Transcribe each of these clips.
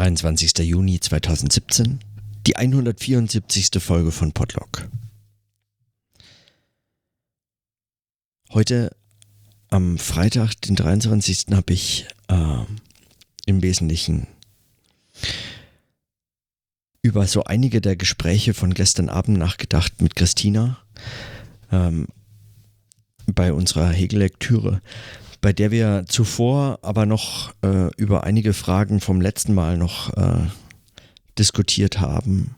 23. Juni 2017, die 174. Folge von Podlog. Heute am Freitag, den 23. habe ich äh, im Wesentlichen über so einige der Gespräche von gestern Abend nachgedacht mit Christina ähm, bei unserer Hegel-Lektüre bei der wir zuvor aber noch äh, über einige Fragen vom letzten Mal noch äh, diskutiert haben.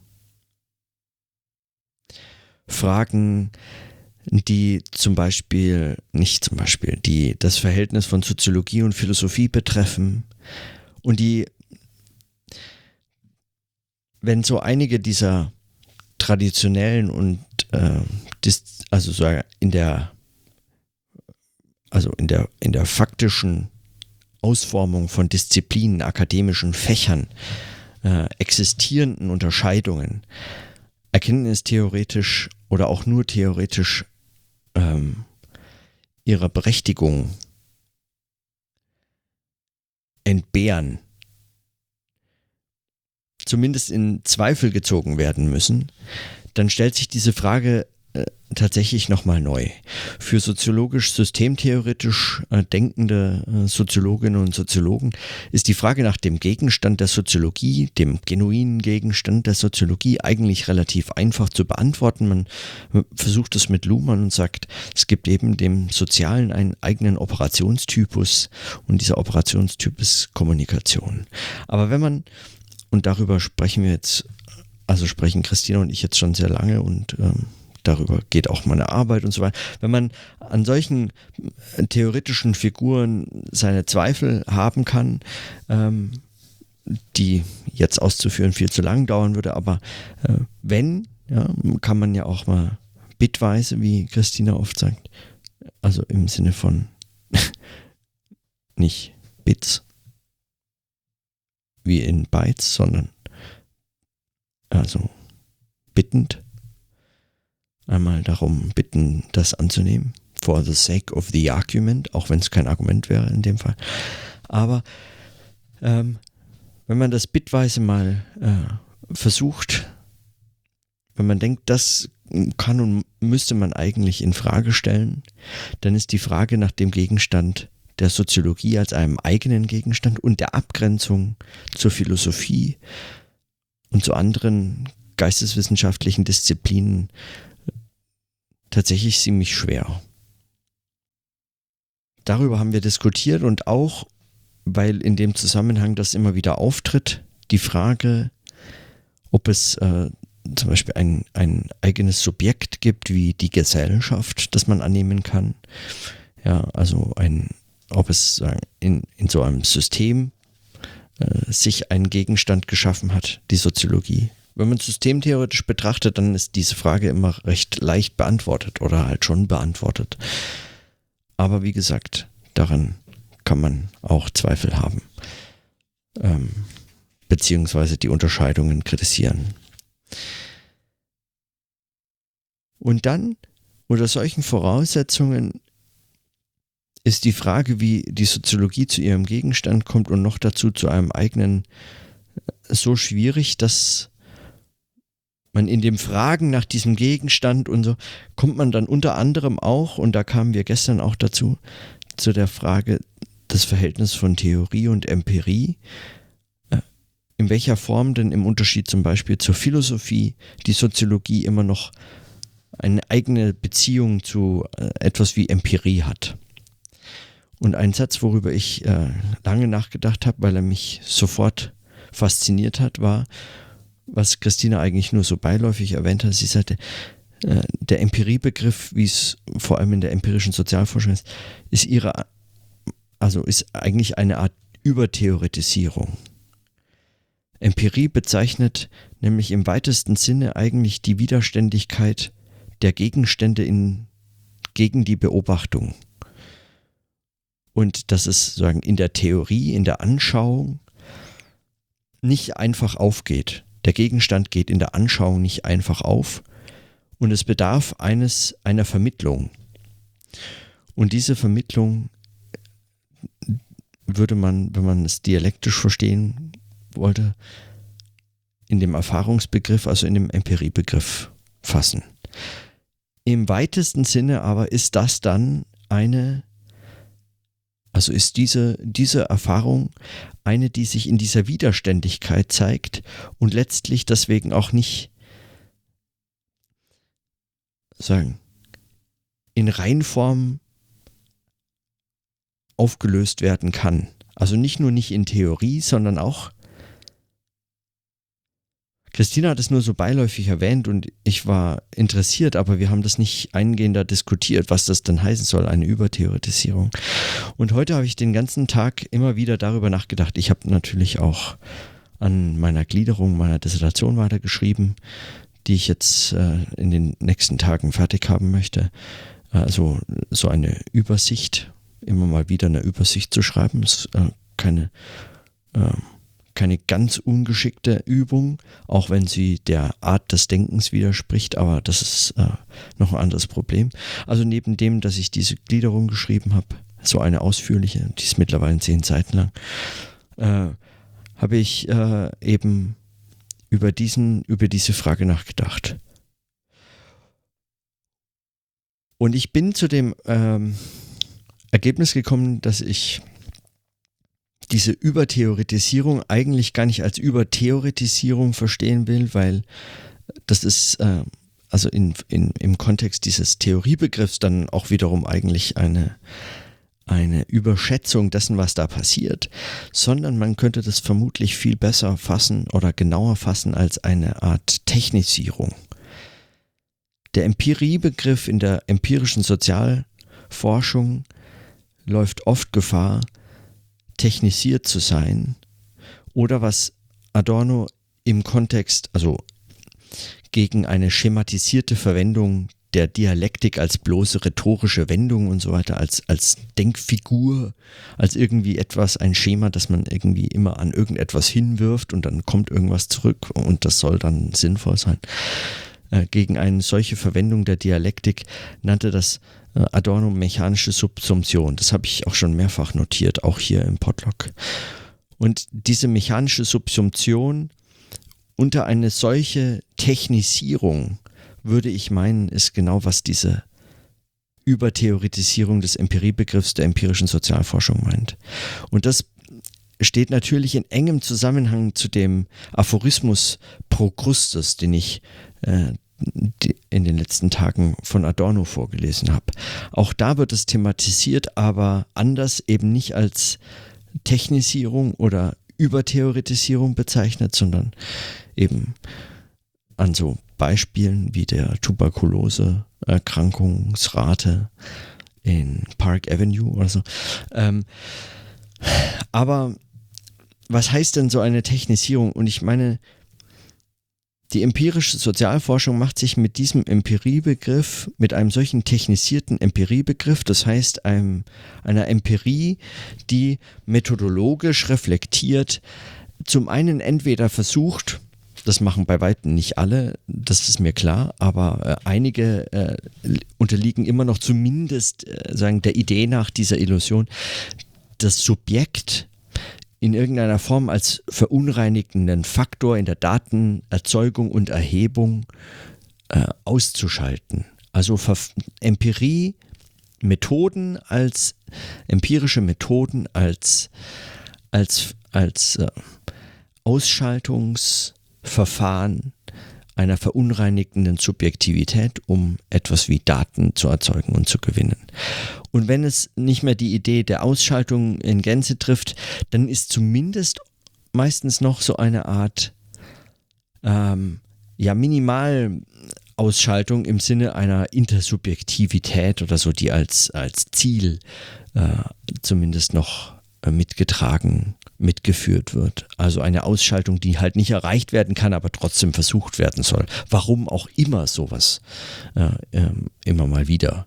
Fragen, die zum Beispiel, nicht zum Beispiel, die das Verhältnis von Soziologie und Philosophie betreffen und die, wenn so einige dieser traditionellen und äh, also so in der also in der, in der faktischen Ausformung von Disziplinen, akademischen Fächern, äh, existierenden Unterscheidungen, erkenntnistheoretisch oder auch nur theoretisch ähm, ihrer Berechtigung entbehren, zumindest in Zweifel gezogen werden müssen, dann stellt sich diese Frage tatsächlich nochmal neu. Für soziologisch systemtheoretisch äh, denkende äh, Soziologinnen und Soziologen ist die Frage nach dem Gegenstand der Soziologie, dem genuinen Gegenstand der Soziologie, eigentlich relativ einfach zu beantworten. Man äh, versucht es mit Luhmann und sagt, es gibt eben dem Sozialen einen eigenen Operationstypus und dieser Operationstyp ist Kommunikation. Aber wenn man, und darüber sprechen wir jetzt, also sprechen Christina und ich jetzt schon sehr lange und ähm, darüber geht auch meine Arbeit und so weiter. Wenn man an solchen äh, theoretischen Figuren seine Zweifel haben kann, ähm, die jetzt auszuführen viel zu lang dauern würde, aber äh, wenn, ja, kann man ja auch mal bitweise, wie Christina oft sagt, also im Sinne von nicht Bits wie in Bytes, sondern also bittend einmal darum bitten, das anzunehmen. For the sake of the argument, auch wenn es kein Argument wäre in dem Fall. Aber ähm, wenn man das bitweise mal äh, versucht, wenn man denkt, das kann und müsste man eigentlich in Frage stellen, dann ist die Frage nach dem Gegenstand der Soziologie als einem eigenen Gegenstand und der Abgrenzung zur Philosophie und zu anderen geisteswissenschaftlichen Disziplinen tatsächlich ziemlich schwer. Darüber haben wir diskutiert und auch, weil in dem Zusammenhang das immer wieder auftritt, die Frage, ob es äh, zum Beispiel ein, ein eigenes Subjekt gibt, wie die Gesellschaft, das man annehmen kann. Ja, also ein, ob es in, in so einem System äh, sich einen Gegenstand geschaffen hat, die Soziologie. Wenn man systemtheoretisch betrachtet, dann ist diese Frage immer recht leicht beantwortet oder halt schon beantwortet. Aber wie gesagt, daran kann man auch Zweifel haben. Ähm, beziehungsweise die Unterscheidungen kritisieren. Und dann, unter solchen Voraussetzungen, ist die Frage, wie die Soziologie zu ihrem Gegenstand kommt und noch dazu zu einem eigenen, so schwierig, dass man in dem Fragen nach diesem Gegenstand und so kommt man dann unter anderem auch, und da kamen wir gestern auch dazu, zu der Frage des Verhältnisses von Theorie und Empirie. Äh, in welcher Form denn im Unterschied zum Beispiel zur Philosophie die Soziologie immer noch eine eigene Beziehung zu äh, etwas wie Empirie hat. Und ein Satz, worüber ich äh, lange nachgedacht habe, weil er mich sofort fasziniert hat, war, was Christina eigentlich nur so beiläufig erwähnt hat. Sie sagte, äh, der Empiriebegriff, wie es vor allem in der empirischen Sozialforschung ist, ist ihre, also ist eigentlich eine Art Übertheoretisierung. Empirie bezeichnet nämlich im weitesten Sinne eigentlich die Widerständigkeit der Gegenstände in, gegen die Beobachtung. Und dass es sagen, in der Theorie, in der Anschauung nicht einfach aufgeht. Der Gegenstand geht in der Anschauung nicht einfach auf und es bedarf eines, einer Vermittlung. Und diese Vermittlung würde man, wenn man es dialektisch verstehen wollte in dem Erfahrungsbegriff, also in dem Empiriebegriff fassen. Im weitesten Sinne aber ist das dann eine, also ist diese, diese Erfahrung eine, die sich in dieser Widerständigkeit zeigt und letztlich deswegen auch nicht sagen, in Reinform aufgelöst werden kann. Also nicht nur nicht in Theorie, sondern auch Christina hat es nur so beiläufig erwähnt und ich war interessiert, aber wir haben das nicht eingehender diskutiert, was das denn heißen soll, eine Übertheoretisierung. Und heute habe ich den ganzen Tag immer wieder darüber nachgedacht. Ich habe natürlich auch an meiner Gliederung meiner Dissertation weitergeschrieben, die ich jetzt äh, in den nächsten Tagen fertig haben möchte. Also so eine Übersicht, immer mal wieder eine Übersicht zu schreiben, ist äh, keine äh, keine ganz ungeschickte Übung, auch wenn sie der Art des Denkens widerspricht, aber das ist äh, noch ein anderes Problem. Also neben dem, dass ich diese Gliederung geschrieben habe, so eine ausführliche, die ist mittlerweile zehn Seiten lang, äh, habe ich äh, eben über, diesen, über diese Frage nachgedacht. Und ich bin zu dem ähm, Ergebnis gekommen, dass ich diese Übertheoretisierung eigentlich gar nicht als Übertheoretisierung verstehen will, weil das ist äh, also in, in, im Kontext dieses Theoriebegriffs dann auch wiederum eigentlich eine, eine Überschätzung dessen, was da passiert, sondern man könnte das vermutlich viel besser fassen oder genauer fassen als eine Art Technisierung. Der Empiriebegriff in der empirischen Sozialforschung läuft oft Gefahr, technisiert zu sein oder was Adorno im Kontext, also gegen eine schematisierte Verwendung der Dialektik als bloße rhetorische Wendung und so weiter, als, als Denkfigur, als irgendwie etwas, ein Schema, das man irgendwie immer an irgendetwas hinwirft und dann kommt irgendwas zurück und das soll dann sinnvoll sein. Äh, gegen eine solche Verwendung der Dialektik nannte das Adorno mechanische Subsumption. Das habe ich auch schon mehrfach notiert, auch hier im Podlog. Und diese mechanische Subsumption unter eine solche Technisierung, würde ich meinen, ist genau was diese Übertheoretisierung des Empiriebegriffs der empirischen Sozialforschung meint. Und das steht natürlich in engem Zusammenhang zu dem Aphorismus Procrustes, den ich äh, in den letzten Tagen von Adorno vorgelesen habe. Auch da wird es thematisiert, aber anders eben nicht als Technisierung oder Übertheoretisierung bezeichnet, sondern eben an so Beispielen wie der Tuberkulose-Erkrankungsrate in Park Avenue oder so. Ähm, aber was heißt denn so eine Technisierung? Und ich meine, die empirische Sozialforschung macht sich mit diesem Empiriebegriff, mit einem solchen technisierten Empiriebegriff, das heißt einem, einer Empirie, die methodologisch reflektiert, zum einen entweder versucht, das machen bei weitem nicht alle, das ist mir klar, aber äh, einige äh, unterliegen immer noch zumindest äh, sagen der Idee nach dieser Illusion, das Subjekt in irgendeiner Form als verunreinigenden Faktor in der Datenerzeugung und Erhebung äh, auszuschalten. Also Empirie, Methoden als empirische Methoden als, als, als äh, Ausschaltungsverfahren einer verunreinigenden Subjektivität, um etwas wie Daten zu erzeugen und zu gewinnen. Und wenn es nicht mehr die Idee der Ausschaltung in Gänze trifft, dann ist zumindest meistens noch so eine Art ähm, ja, Minimalausschaltung im Sinne einer Intersubjektivität oder so, die als, als Ziel äh, zumindest noch äh, mitgetragen mitgeführt wird. Also eine Ausschaltung, die halt nicht erreicht werden kann, aber trotzdem versucht werden soll. Warum auch immer sowas äh, äh, immer mal wieder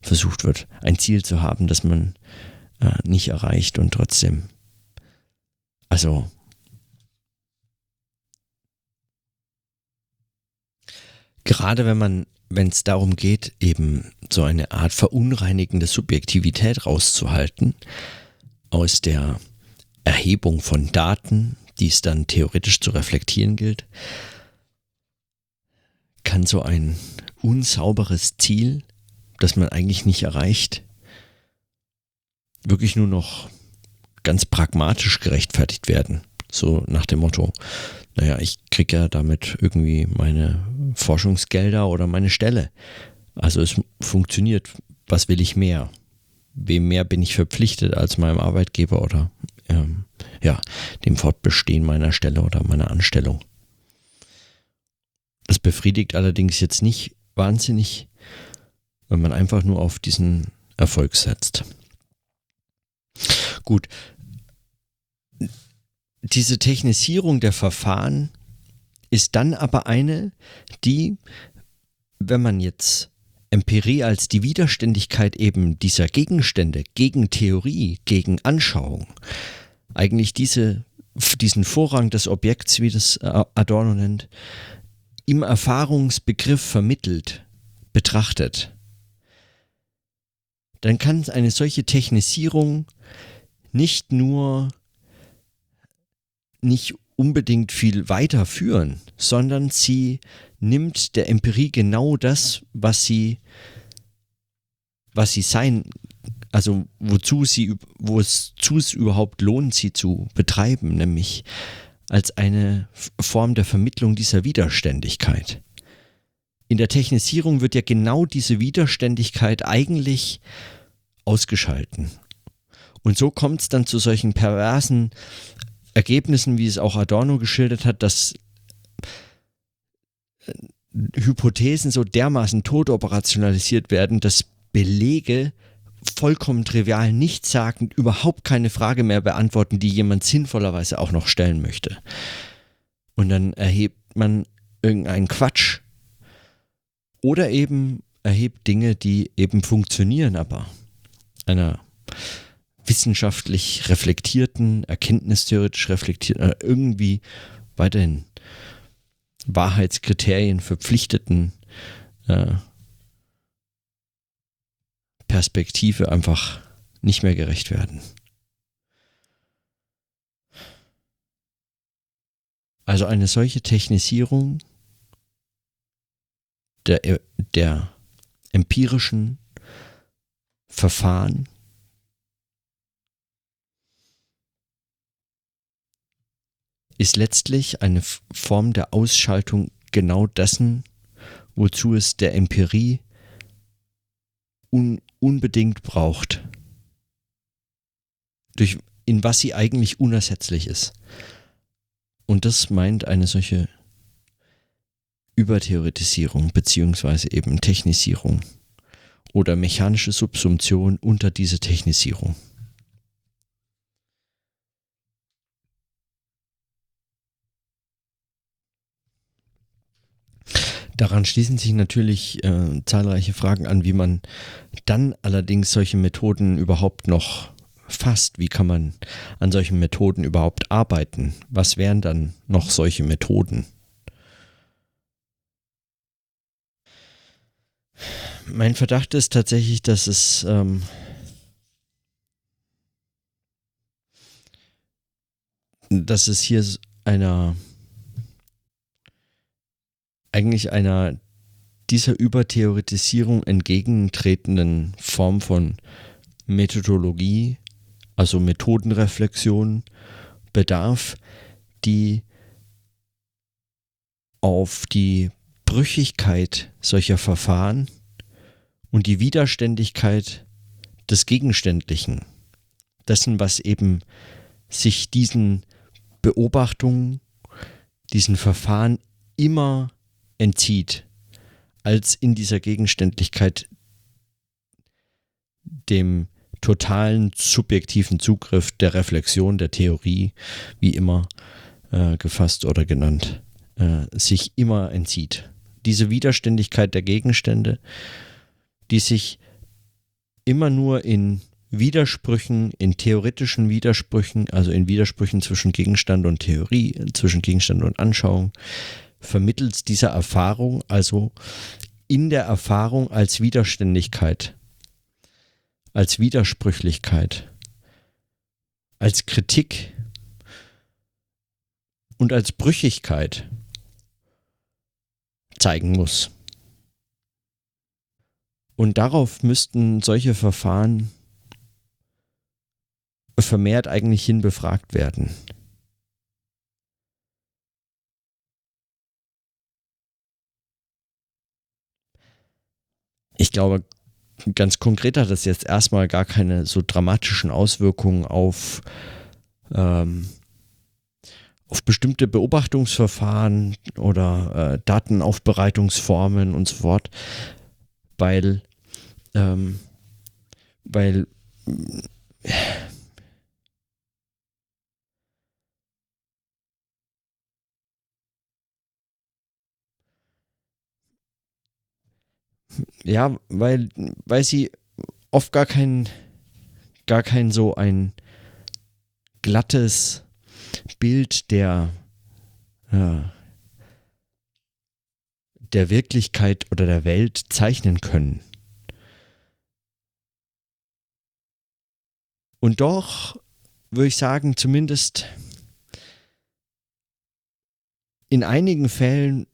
versucht wird, ein Ziel zu haben, das man äh, nicht erreicht und trotzdem, also gerade wenn man, wenn es darum geht, eben so eine Art verunreinigende Subjektivität rauszuhalten aus der Erhebung von Daten, die es dann theoretisch zu reflektieren gilt, kann so ein unsauberes Ziel, das man eigentlich nicht erreicht, wirklich nur noch ganz pragmatisch gerechtfertigt werden. So nach dem Motto, naja, ich kriege ja damit irgendwie meine Forschungsgelder oder meine Stelle. Also es funktioniert. Was will ich mehr? Wem mehr bin ich verpflichtet als meinem Arbeitgeber oder ähm, ja, dem Fortbestehen meiner Stelle oder meiner Anstellung? Das befriedigt allerdings jetzt nicht wahnsinnig, wenn man einfach nur auf diesen Erfolg setzt. Gut, diese Technisierung der Verfahren ist dann aber eine, die, wenn man jetzt Empirie als die Widerständigkeit eben dieser Gegenstände gegen Theorie, gegen Anschauung, eigentlich diese, diesen Vorrang des Objekts, wie das Adorno nennt, im Erfahrungsbegriff vermittelt, betrachtet, dann kann eine solche Technisierung nicht nur nicht unbedingt viel weiterführen, sondern sie nimmt der Empirie genau das, was sie, was sie sein, also wozu sie, wo es überhaupt lohnt, sie zu betreiben, nämlich als eine Form der Vermittlung dieser Widerständigkeit. In der Technisierung wird ja genau diese Widerständigkeit eigentlich ausgeschalten. Und so kommt es dann zu solchen perversen Ergebnissen, wie es auch Adorno geschildert hat, dass äh, Hypothesen so dermaßen tot operationalisiert werden, dass Belege vollkommen trivial, nichtssagend, überhaupt keine Frage mehr beantworten, die jemand sinnvollerweise auch noch stellen möchte. Und dann erhebt man irgendeinen Quatsch oder eben erhebt Dinge, die eben funktionieren, aber einer wissenschaftlich reflektierten, erkenntnistheoretisch reflektierten, äh, irgendwie weiterhin Wahrheitskriterien verpflichteten äh, Perspektive einfach nicht mehr gerecht werden. Also eine solche Technisierung der, der empirischen Verfahren ist letztlich eine Form der Ausschaltung genau dessen, wozu es der Empirie un unbedingt braucht. Durch, in was sie eigentlich unersetzlich ist. Und das meint eine solche Übertheoretisierung beziehungsweise eben Technisierung oder mechanische Subsumption unter diese Technisierung. Daran schließen sich natürlich äh, zahlreiche Fragen an, wie man dann allerdings solche Methoden überhaupt noch fasst. Wie kann man an solchen Methoden überhaupt arbeiten? Was wären dann noch solche Methoden? Mein Verdacht ist tatsächlich, dass es ähm, dass es hier einer eigentlich einer dieser Übertheoretisierung entgegentretenden Form von Methodologie, also Methodenreflexion, bedarf, die auf die Brüchigkeit solcher Verfahren und die Widerständigkeit des Gegenständlichen, dessen, was eben sich diesen Beobachtungen, diesen Verfahren immer entzieht, als in dieser Gegenständlichkeit dem totalen subjektiven Zugriff der Reflexion, der Theorie, wie immer äh, gefasst oder genannt, äh, sich immer entzieht. Diese Widerständigkeit der Gegenstände, die sich immer nur in Widersprüchen, in theoretischen Widersprüchen, also in Widersprüchen zwischen Gegenstand und Theorie, zwischen Gegenstand und Anschauung, vermittels dieser Erfahrung, also in der Erfahrung als Widerständigkeit, als Widersprüchlichkeit, als Kritik und als Brüchigkeit zeigen muss. Und darauf müssten solche Verfahren vermehrt eigentlich hin befragt werden. Ich glaube, ganz konkret hat das jetzt erstmal gar keine so dramatischen Auswirkungen auf, ähm, auf bestimmte Beobachtungsverfahren oder äh, Datenaufbereitungsformen und so fort, weil, ähm, weil ja, weil, weil sie oft gar kein, gar kein so ein glattes Bild der, ja, der Wirklichkeit oder der Welt zeichnen können. Und doch würde ich sagen, zumindest in einigen Fällen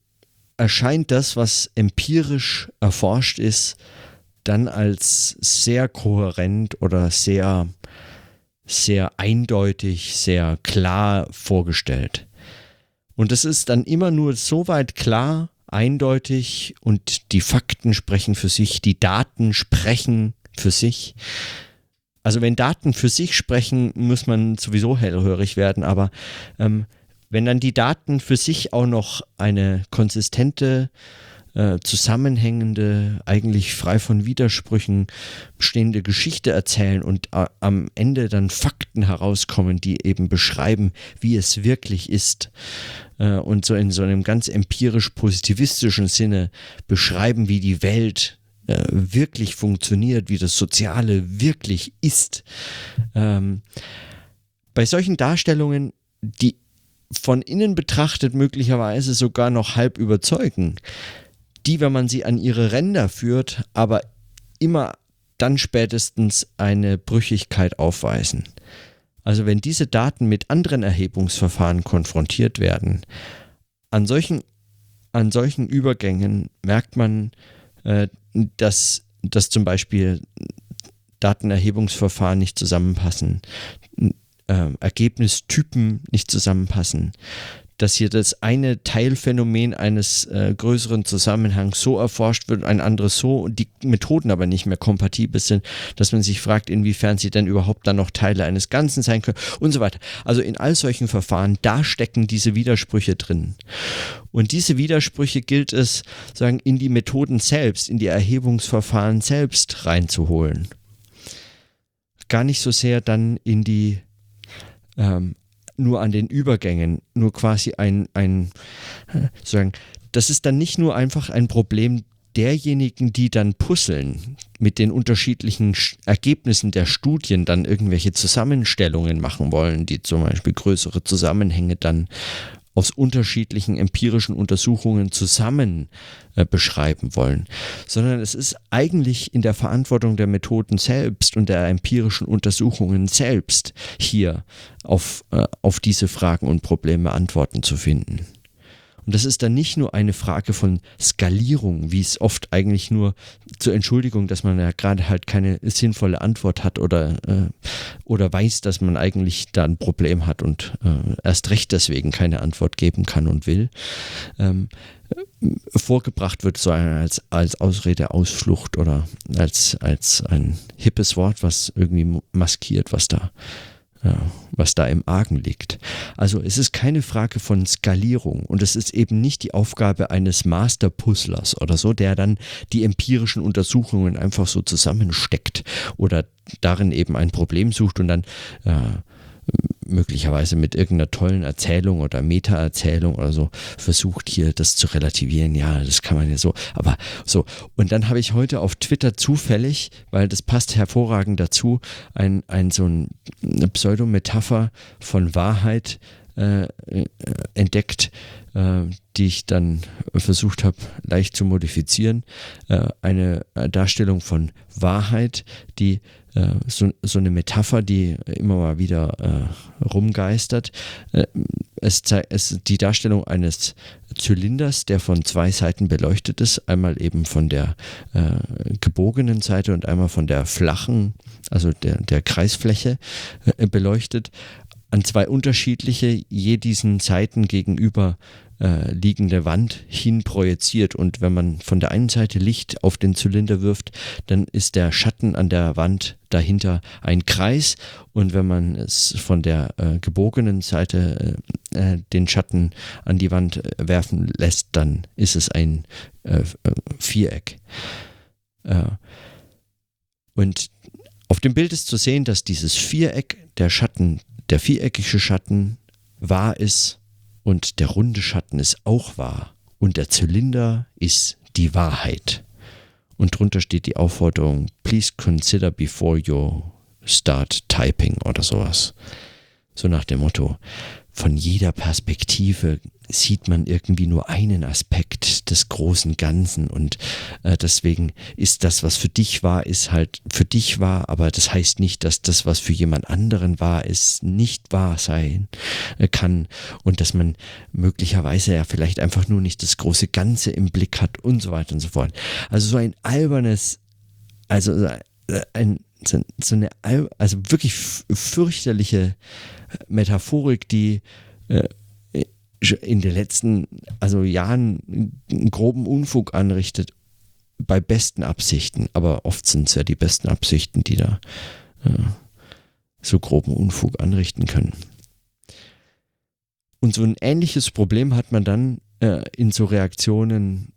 erscheint das, was empirisch erforscht ist, dann als sehr kohärent oder sehr, sehr eindeutig, sehr klar vorgestellt. Und es ist dann immer nur so weit klar, eindeutig und die Fakten sprechen für sich, die Daten sprechen für sich. Also wenn Daten für sich sprechen, muss man sowieso hellhörig werden, aber ähm, wenn dann die Daten für sich auch noch eine konsistente, äh, zusammenhängende, eigentlich frei von Widersprüchen bestehende Geschichte erzählen und äh, am Ende dann Fakten herauskommen, die eben beschreiben, wie es wirklich ist äh, und so in so einem ganz empirisch positivistischen Sinne beschreiben, wie die Welt äh, wirklich funktioniert, wie das Soziale wirklich ist. Ähm, bei solchen Darstellungen, die von innen betrachtet möglicherweise sogar noch halb überzeugen, die, wenn man sie an ihre Ränder führt, aber immer dann spätestens eine Brüchigkeit aufweisen. Also wenn diese Daten mit anderen Erhebungsverfahren konfrontiert werden, an solchen, an solchen Übergängen merkt man, äh, dass, dass zum Beispiel Datenerhebungsverfahren nicht zusammenpassen, äh, Ergebnistypen nicht zusammenpassen. Dass hier das eine Teilphänomen eines äh, größeren Zusammenhangs so erforscht wird, ein anderes so und die Methoden aber nicht mehr kompatibel sind, dass man sich fragt, inwiefern sie denn überhaupt dann noch Teile eines Ganzen sein können und so weiter. Also in all solchen Verfahren, da stecken diese Widersprüche drin. Und diese Widersprüche gilt es, sagen, in die Methoden selbst, in die Erhebungsverfahren selbst reinzuholen. Gar nicht so sehr dann in die ähm, nur an den Übergängen, nur quasi ein, ein sagen, das ist dann nicht nur einfach ein Problem derjenigen, die dann puzzeln, mit den unterschiedlichen Ergebnissen der Studien dann irgendwelche Zusammenstellungen machen wollen, die zum Beispiel größere Zusammenhänge dann aus unterschiedlichen empirischen Untersuchungen zusammen äh, beschreiben wollen, sondern es ist eigentlich in der Verantwortung der Methoden selbst und der empirischen Untersuchungen selbst hier auf, äh, auf diese Fragen und Probleme Antworten zu finden. Und das ist dann nicht nur eine Frage von Skalierung, wie es oft eigentlich nur zur Entschuldigung, dass man ja gerade halt keine sinnvolle Antwort hat oder, äh, oder weiß, dass man eigentlich da ein Problem hat und äh, erst recht deswegen keine Antwort geben kann und will. Ähm, vorgebracht wird, so als, als Ausrede, Ausflucht oder als, als ein hippes Wort, was irgendwie maskiert, was da was da im Argen liegt. Also es ist keine Frage von Skalierung und es ist eben nicht die Aufgabe eines Masterpuzzlers oder so, der dann die empirischen Untersuchungen einfach so zusammensteckt oder darin eben ein Problem sucht und dann äh, möglicherweise mit irgendeiner tollen Erzählung oder Meta-Erzählung oder so versucht hier das zu relativieren. Ja, das kann man ja so. Aber so. Und dann habe ich heute auf Twitter zufällig, weil das passt hervorragend dazu, ein, ein so ein, eine Pseudometapher von Wahrheit äh, entdeckt, äh, die ich dann versucht habe, leicht zu modifizieren. Äh, eine Darstellung von Wahrheit, die äh, so, so, eine Metapher, die immer mal wieder äh, rumgeistert. Äh, es, es die Darstellung eines Zylinders, der von zwei Seiten beleuchtet ist. Einmal eben von der äh, gebogenen Seite und einmal von der flachen, also der, der Kreisfläche beleuchtet an zwei unterschiedliche, je diesen Seiten gegenüber äh, liegende Wand hin projiziert. Und wenn man von der einen Seite Licht auf den Zylinder wirft, dann ist der Schatten an der Wand dahinter ein Kreis. Und wenn man es von der äh, gebogenen Seite äh, äh den Schatten an die Wand äh, werfen lässt, dann ist es ein äh, Viereck. und auf dem Bild ist zu sehen, dass dieses Viereck, der Schatten, der viereckige Schatten wahr ist und der runde Schatten ist auch wahr und der Zylinder ist die Wahrheit. Und drunter steht die Aufforderung, please consider before you start typing oder sowas. So nach dem Motto, von jeder Perspektive sieht man irgendwie nur einen Aspekt des großen Ganzen und äh, deswegen ist das, was für dich wahr ist, halt für dich wahr, aber das heißt nicht, dass das, was für jemand anderen wahr ist, nicht wahr sein äh, kann und dass man möglicherweise ja vielleicht einfach nur nicht das große Ganze im Blick hat und so weiter und so fort. Also so ein albernes, also äh, ein so, eine also wirklich fürchterliche Metaphorik, die äh, in den letzten also Jahren einen groben Unfug anrichtet, bei besten Absichten. Aber oft sind es ja die besten Absichten, die da äh, so groben Unfug anrichten können. Und so ein ähnliches Problem hat man dann äh, in so Reaktionen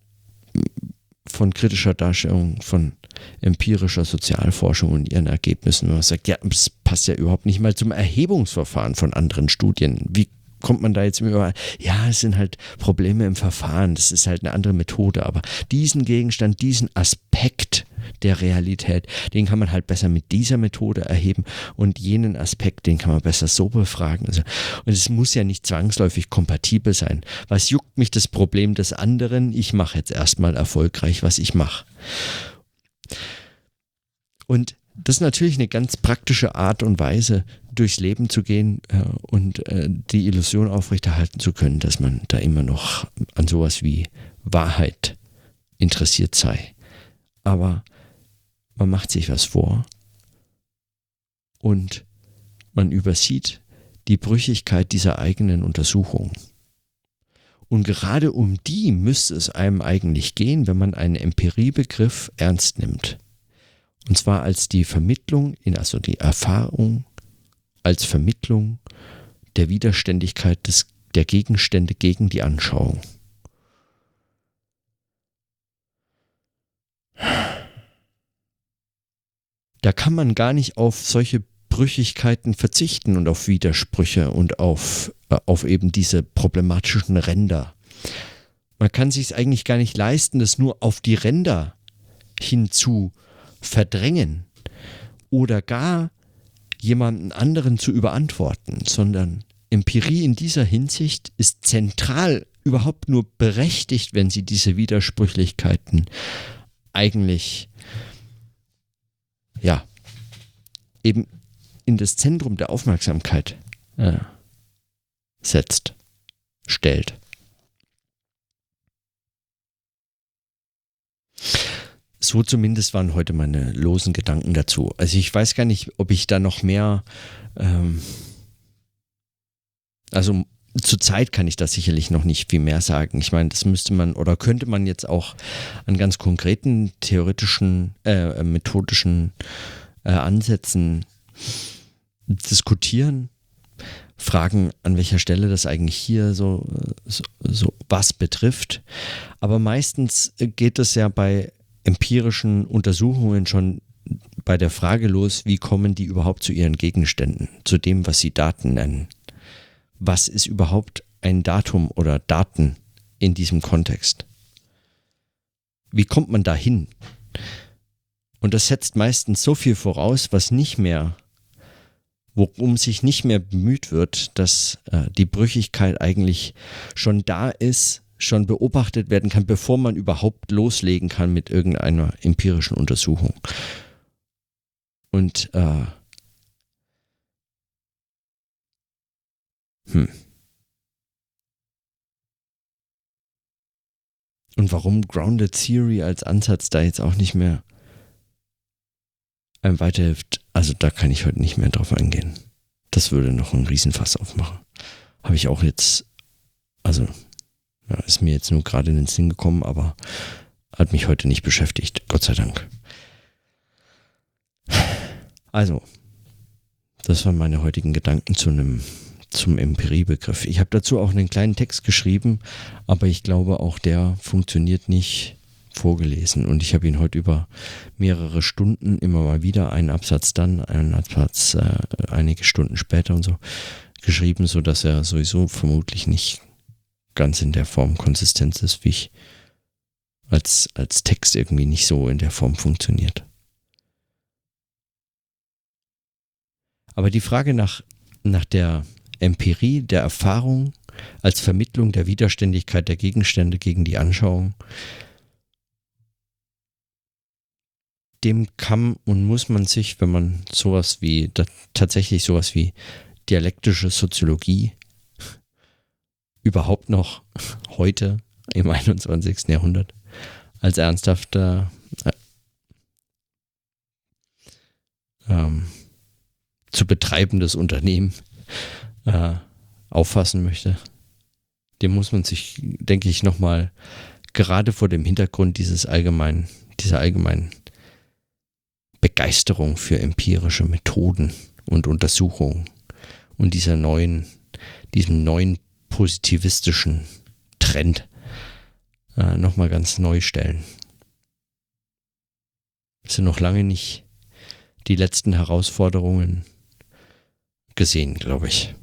von kritischer Darstellung von empirischer Sozialforschung und ihren Ergebnissen, man sagt, ja, das passt ja überhaupt nicht mal zum Erhebungsverfahren von anderen Studien. Wie kommt man da jetzt immer, ja, es sind halt Probleme im Verfahren, das ist halt eine andere Methode, aber diesen Gegenstand, diesen Aspekt der Realität, den kann man halt besser mit dieser Methode erheben und jenen Aspekt, den kann man besser so befragen. Also, und es muss ja nicht zwangsläufig kompatibel sein. Was juckt mich das Problem des anderen? Ich mache jetzt erstmal erfolgreich, was ich mache. Und das ist natürlich eine ganz praktische Art und Weise, durchs Leben zu gehen äh, und äh, die Illusion aufrechterhalten zu können, dass man da immer noch an sowas wie Wahrheit interessiert sei. Aber man macht sich was vor und man übersieht die Brüchigkeit dieser eigenen Untersuchung. Und gerade um die müsste es einem eigentlich gehen, wenn man einen Empiriebegriff ernst nimmt. Und zwar als die Vermittlung, in, also die Erfahrung als Vermittlung der Widerständigkeit des, der Gegenstände gegen die Anschauung. Da kann man gar nicht auf solche Brüchigkeiten verzichten und auf Widersprüche und auf, äh, auf eben diese problematischen Ränder. Man kann sich es eigentlich gar nicht leisten, das nur auf die Ränder hinzu verdrängen oder gar jemanden anderen zu überantworten, sondern Empirie in dieser Hinsicht ist zentral überhaupt nur berechtigt, wenn sie diese Widersprüchlichkeiten eigentlich ja eben in das Zentrum der Aufmerksamkeit äh, setzt, stellt. So zumindest waren heute meine losen Gedanken dazu. Also ich weiß gar nicht, ob ich da noch mehr. Ähm, also zurzeit kann ich da sicherlich noch nicht viel mehr sagen. Ich meine, das müsste man oder könnte man jetzt auch an ganz konkreten theoretischen, äh, methodischen äh, Ansätzen diskutieren. Fragen, an welcher Stelle das eigentlich hier so, so, so was betrifft. Aber meistens geht es ja bei empirischen Untersuchungen schon bei der Frage los, wie kommen die überhaupt zu ihren Gegenständen, zu dem, was sie Daten nennen. Was ist überhaupt ein Datum oder Daten in diesem Kontext? Wie kommt man da hin? Und das setzt meistens so viel voraus, was nicht mehr worum sich nicht mehr bemüht wird, dass äh, die Brüchigkeit eigentlich schon da ist, schon beobachtet werden kann, bevor man überhaupt loslegen kann mit irgendeiner empirischen Untersuchung. Und äh, hm. Und warum Grounded Theory als Ansatz da jetzt auch nicht mehr einem weiterhilft, also da kann ich heute nicht mehr drauf eingehen. Das würde noch einen Riesenfass aufmachen. Habe ich auch jetzt, also ja, ist mir jetzt nur gerade in den Sinn gekommen, aber hat mich heute nicht beschäftigt, Gott sei Dank. Also, das waren meine heutigen Gedanken zu einem zum Empiriebegriff. Ich habe dazu auch einen kleinen Text geschrieben, aber ich glaube auch der funktioniert nicht vorgelesen und ich habe ihn heute über mehrere Stunden immer mal wieder einen Absatz dann, einen Absatz äh, einige Stunden später und so geschrieben, so dass er sowieso vermutlich nicht ganz in der Form Konsistenz ist, wie ich als, als Text irgendwie nicht so in der Form funktioniert. Aber die Frage nach, nach der Empirie, der Erfahrung als Vermittlung der Widerständigkeit der Gegenstände gegen die Anschauung, dem kann und muss man sich, wenn man sowas wie, tatsächlich sowas wie dialektische Soziologie überhaupt noch heute im 21. Jahrhundert als ernsthafter äh, ähm, zu betreibendes Unternehmen äh, auffassen möchte, dem muss man sich, denke ich, nochmal gerade vor dem Hintergrund dieses allgemeinen, dieser allgemeinen Begeisterung für empirische Methoden und Untersuchungen und dieser neuen, diesem neuen positivistischen Trend äh, nochmal ganz neu stellen. Es sind noch lange nicht die letzten Herausforderungen gesehen, glaube ich.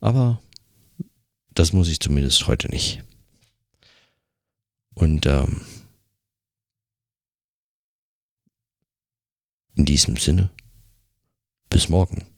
Aber das muss ich zumindest heute nicht. Und ähm, in diesem Sinne, bis morgen.